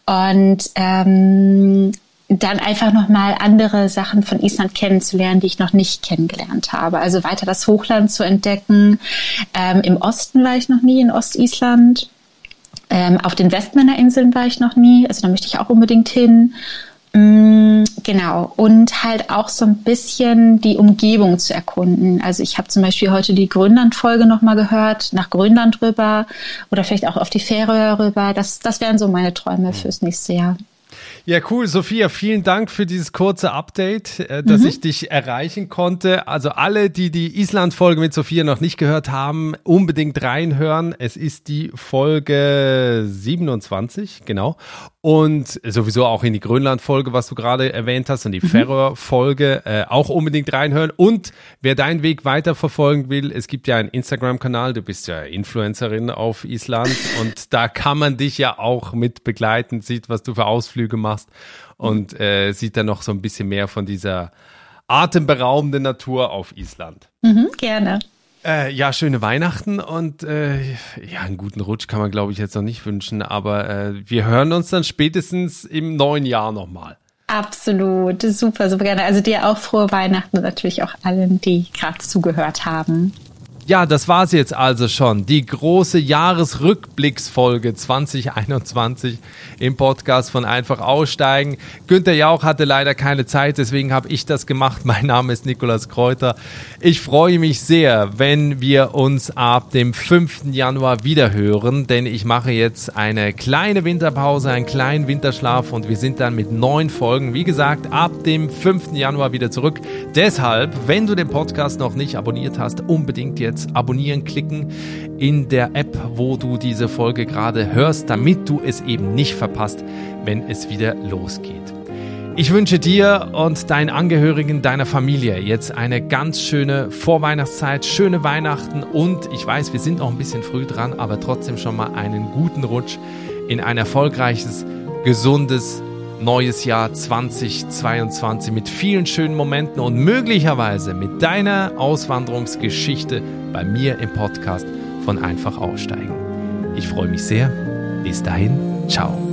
Und ähm, dann einfach nochmal andere Sachen von Island kennenzulernen, die ich noch nicht kennengelernt habe. Also weiter das Hochland zu entdecken. Ähm, Im Osten war ich noch nie, in Ostisland. Ähm, auf den Westmännerinseln war ich noch nie, also da möchte ich auch unbedingt hin. Mm, genau. Und halt auch so ein bisschen die Umgebung zu erkunden. Also ich habe zum Beispiel heute die Grönland-Folge nochmal gehört, nach Grönland rüber oder vielleicht auch auf die Fähre rüber. Das, das wären so meine Träume fürs nächste Jahr. Ja, cool. Sophia, vielen Dank für dieses kurze Update, äh, dass ich dich erreichen konnte. Also alle, die die Island-Folge mit Sophia noch nicht gehört haben, unbedingt reinhören. Es ist die Folge 27, genau. Und sowieso auch in die Grönland-Folge, was du gerade erwähnt hast, und die Färöer-Folge äh, auch unbedingt reinhören. Und wer deinen Weg weiterverfolgen will, es gibt ja einen Instagram-Kanal, du bist ja Influencerin auf Island und da kann man dich ja auch mit begleiten, sieht, was du für Ausflüge machst und äh, sieht dann noch so ein bisschen mehr von dieser atemberaubenden Natur auf Island. Mhm, gerne. Äh, ja, schöne Weihnachten und äh, ja, einen guten Rutsch kann man, glaube ich, jetzt noch nicht wünschen, aber äh, wir hören uns dann spätestens im neuen Jahr nochmal. Absolut, super, super gerne. Also dir auch frohe Weihnachten und natürlich auch allen, die gerade zugehört haben. Ja, das war's jetzt also schon. Die große Jahresrückblicksfolge 2021 im Podcast von Einfach Aussteigen. Günther Jauch hatte leider keine Zeit, deswegen habe ich das gemacht. Mein Name ist Nikolas Kräuter. Ich freue mich sehr, wenn wir uns ab dem 5. Januar wieder hören, denn ich mache jetzt eine kleine Winterpause, einen kleinen Winterschlaf und wir sind dann mit neun Folgen, wie gesagt, ab dem 5. Januar wieder zurück. Deshalb, wenn du den Podcast noch nicht abonniert hast, unbedingt jetzt abonnieren klicken in der App, wo du diese Folge gerade hörst, damit du es eben nicht verpasst, wenn es wieder losgeht. Ich wünsche dir und deinen Angehörigen deiner Familie jetzt eine ganz schöne Vorweihnachtszeit, schöne Weihnachten und ich weiß, wir sind noch ein bisschen früh dran, aber trotzdem schon mal einen guten Rutsch in ein erfolgreiches, gesundes, neues Jahr 2022 mit vielen schönen Momenten und möglicherweise mit deiner Auswanderungsgeschichte bei mir im Podcast von Einfach Aussteigen. Ich freue mich sehr. Bis dahin, ciao.